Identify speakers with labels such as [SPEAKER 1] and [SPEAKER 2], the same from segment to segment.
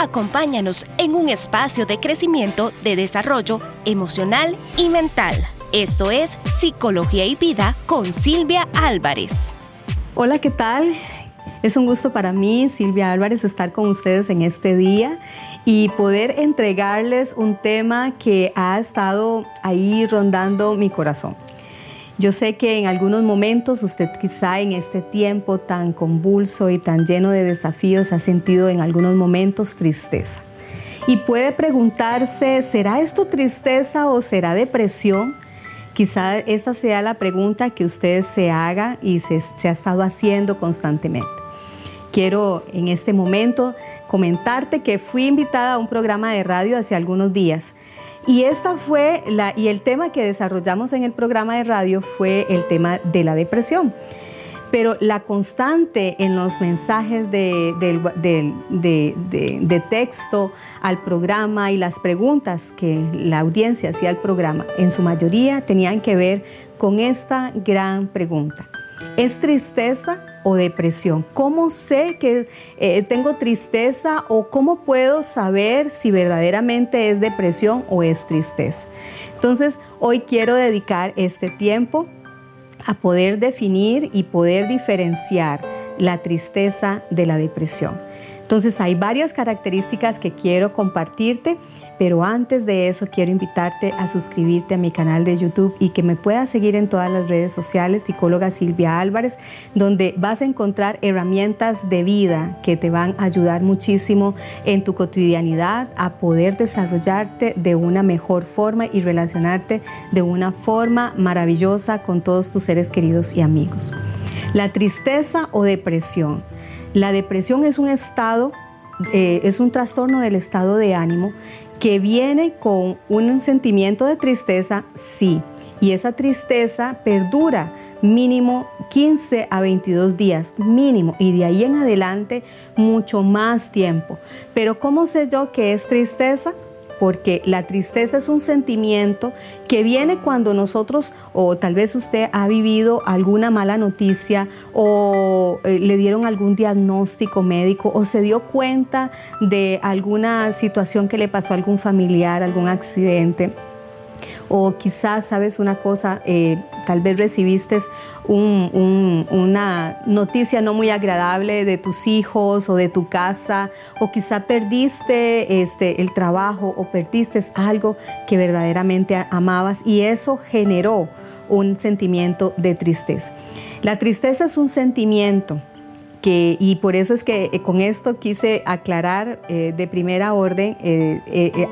[SPEAKER 1] Acompáñanos en un espacio de crecimiento, de desarrollo emocional y mental. Esto es Psicología y Vida con Silvia Álvarez.
[SPEAKER 2] Hola, ¿qué tal? Es un gusto para mí, Silvia Álvarez, estar con ustedes en este día y poder entregarles un tema que ha estado ahí rondando mi corazón. Yo sé que en algunos momentos usted quizá en este tiempo tan convulso y tan lleno de desafíos ha sentido en algunos momentos tristeza. Y puede preguntarse, ¿será esto tristeza o será depresión? Quizá esa sea la pregunta que usted se haga y se, se ha estado haciendo constantemente. Quiero en este momento comentarte que fui invitada a un programa de radio hace algunos días y esta fue y el tema que desarrollamos en el programa de radio fue el tema de la depresión. Pero la constante en los mensajes de, texto al programa y las preguntas que la audiencia hacía al programa, en su mayoría tenían que ver con esta gran pregunta. ¿Es tristeza o depresión? ¿Cómo sé que eh, tengo tristeza o cómo puedo saber si verdaderamente es depresión o es tristeza? Entonces, hoy quiero dedicar este tiempo a poder definir y poder diferenciar la tristeza de la depresión. Entonces hay varias características que quiero compartirte, pero antes de eso quiero invitarte a suscribirte a mi canal de YouTube y que me puedas seguir en todas las redes sociales, psicóloga Silvia Álvarez, donde vas a encontrar herramientas de vida que te van a ayudar muchísimo en tu cotidianidad a poder desarrollarte de una mejor forma y relacionarte de una forma maravillosa con todos tus seres queridos y amigos. La tristeza o depresión la depresión es un estado, eh, es un trastorno del estado de ánimo que viene con un sentimiento de tristeza, sí, y esa tristeza perdura mínimo 15 a 22 días, mínimo, y de ahí en adelante mucho más tiempo. Pero ¿cómo sé yo que es tristeza? Porque la tristeza es un sentimiento que viene cuando nosotros, o tal vez usted ha vivido alguna mala noticia, o eh, le dieron algún diagnóstico médico, o se dio cuenta de alguna situación que le pasó a algún familiar, algún accidente o quizás, sabes una cosa, eh, tal vez recibiste una noticia no muy agradable de tus hijos o de tu casa, o quizá perdiste este, el trabajo o perdiste algo que verdaderamente amabas y eso generó un sentimiento de tristeza. La tristeza es un sentimiento y por eso es que eh, con esto quise aclarar eh, de primera orden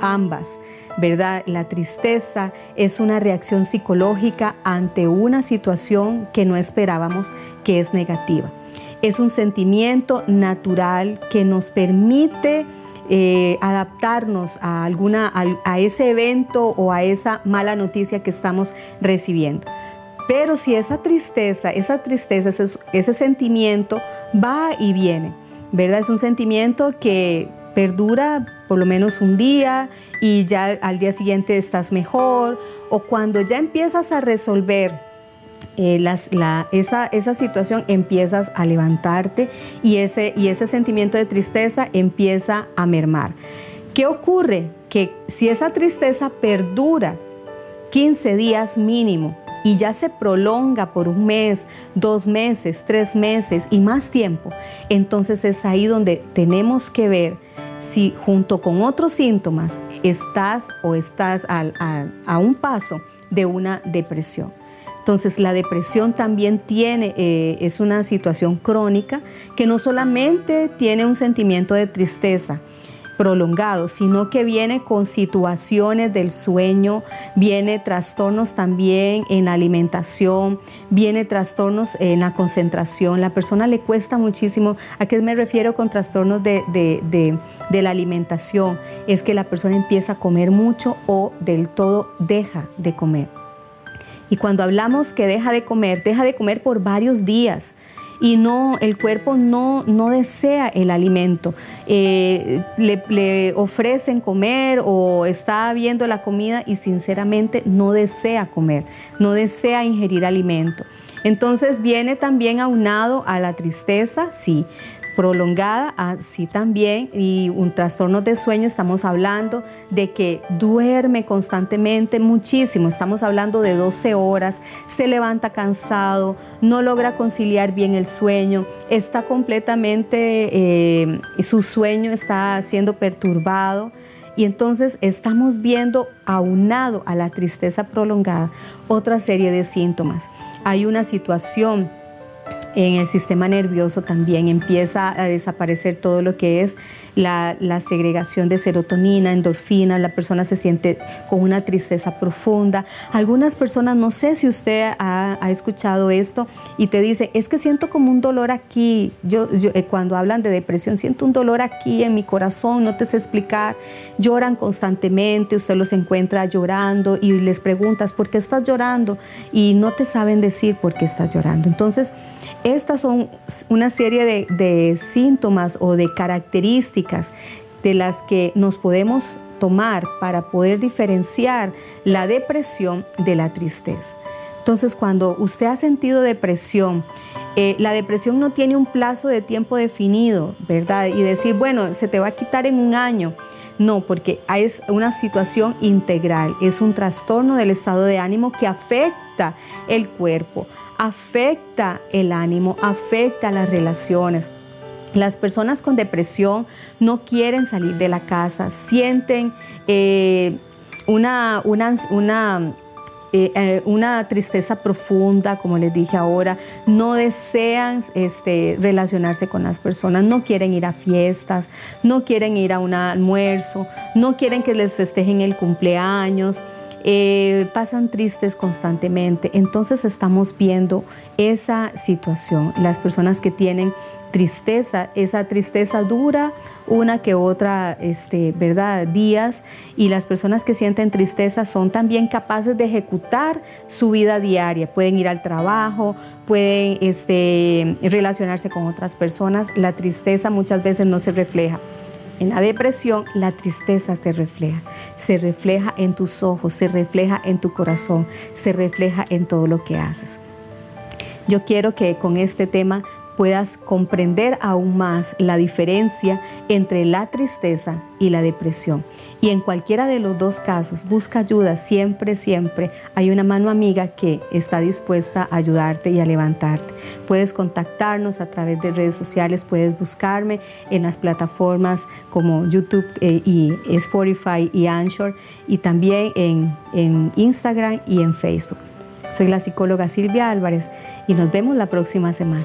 [SPEAKER 2] ambas. ¿verdad? La tristeza es una reacción psicológica ante una situación que no esperábamos, que es negativa. Es un sentimiento natural que nos permite eh, adaptarnos a, alguna, a, ese evento o a esa mala noticia que estamos recibiendo. Pero si esa tristeza, esa tristeza, ese, sentimiento va y viene, ¿verdad? Es un sentimiento que perdura por lo menos un día y ya al día siguiente estás mejor o cuando ya empiezas a resolver eh, esa, situación empiezas a levantarte y ese, y ese sentimiento de tristeza empieza a mermar. ¿Qué ocurre? Que si esa tristeza perdura 15 días mínimo y ya se prolonga por un mes, dos meses, tres meses y más tiempo, entonces es ahí donde tenemos que ver si junto con otros síntomas estás o estás a, un paso de una depresión. Entonces la depresión también tiene, eh, es una situación crónica que no solamente tiene un sentimiento de tristeza, prolongado, sino que viene con situaciones del sueño, viene trastornos también en la alimentación, viene trastornos en la concentración. La persona le cuesta muchísimo. ¿A qué me refiero con trastornos de, de la alimentación? Es que la persona empieza a comer mucho o del todo deja de comer. Y cuando hablamos que deja de comer, deja de comer por varios días y no, el cuerpo no, no desea el alimento. Eh, le, ofrecen comer o está viendo la comida y sinceramente no desea comer, no desea ingerir alimento. Entonces viene también aunado a la tristeza, sí, prolongada, así también, y un trastorno de sueño, estamos hablando de que duerme constantemente muchísimo, estamos hablando de 12 horas, se levanta cansado, no logra conciliar bien el sueño, está completamente, eh, su sueño está siendo perturbado. Y entonces estamos viendo, aunado a la tristeza prolongada, otra serie de síntomas. Hay una situación en el sistema nervioso también empieza a desaparecer todo lo que es la, segregación de serotonina, endorfina, la persona se siente con una tristeza profunda. Algunas personas, no sé si usted ha, escuchado esto y te dice, es que siento como un dolor aquí, yo, eh, cuando hablan de depresión, siento un dolor aquí en mi corazón, no te sé explicar, lloran constantemente, usted los encuentra llorando y les preguntas, ¿por qué estás llorando? Y no te saben decir por qué estás llorando. Entonces, estas son una serie de, síntomas o de características de las que nos podemos tomar para poder diferenciar la depresión de la tristeza. Entonces, cuando usted ha sentido depresión, eh, la depresión no tiene un plazo de tiempo definido, ¿verdad? Y decir, bueno, se te va a quitar en un año. No, porque es una situación integral, es un trastorno del estado de ánimo que afecta el cuerpo, afecta el ánimo, afecta las relaciones. Las personas con depresión no quieren salir de la casa, sienten eh, una, una, eh, eh, una, tristeza profunda, como les dije ahora, no desean este, relacionarse con las personas, no quieren ir a fiestas, no quieren ir a un almuerzo, no quieren que les festejen el cumpleaños. Eh, pasan tristes constantemente. Entonces estamos viendo esa situación. Las personas que tienen tristeza, esa tristeza dura una que otra, este, ¿verdad? Días. Y las personas que sienten tristeza son también capaces de ejecutar su vida diaria. Pueden ir al trabajo, pueden este, relacionarse con otras personas. La tristeza muchas veces no se refleja en la depresión, la tristeza se refleja. Se refleja en tus ojos, se refleja en tu corazón, se refleja en todo lo que haces. Yo quiero que con este tema puedas comprender aún más la diferencia entre la tristeza y la depresión. Y en cualquiera de los dos casos, busca ayuda siempre, siempre. Hay una mano amiga que está dispuesta a ayudarte y a levantarte. Puedes contactarnos a través de redes sociales, puedes buscarme en las plataformas como YouTube eh, y Spotify y Anchor y también en, en Instagram y en Facebook. Soy la psicóloga Silvia Álvarez y nos vemos la próxima semana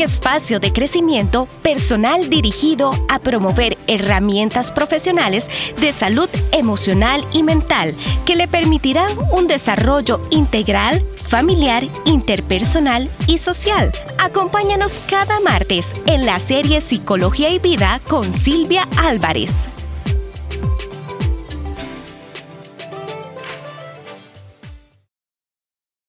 [SPEAKER 1] espacio de crecimiento personal dirigido a promover herramientas profesionales de salud emocional y mental que le permitirán un desarrollo integral, familiar, interpersonal y social. Acompáñanos cada martes en la serie Psicología y Vida con Silvia Álvarez.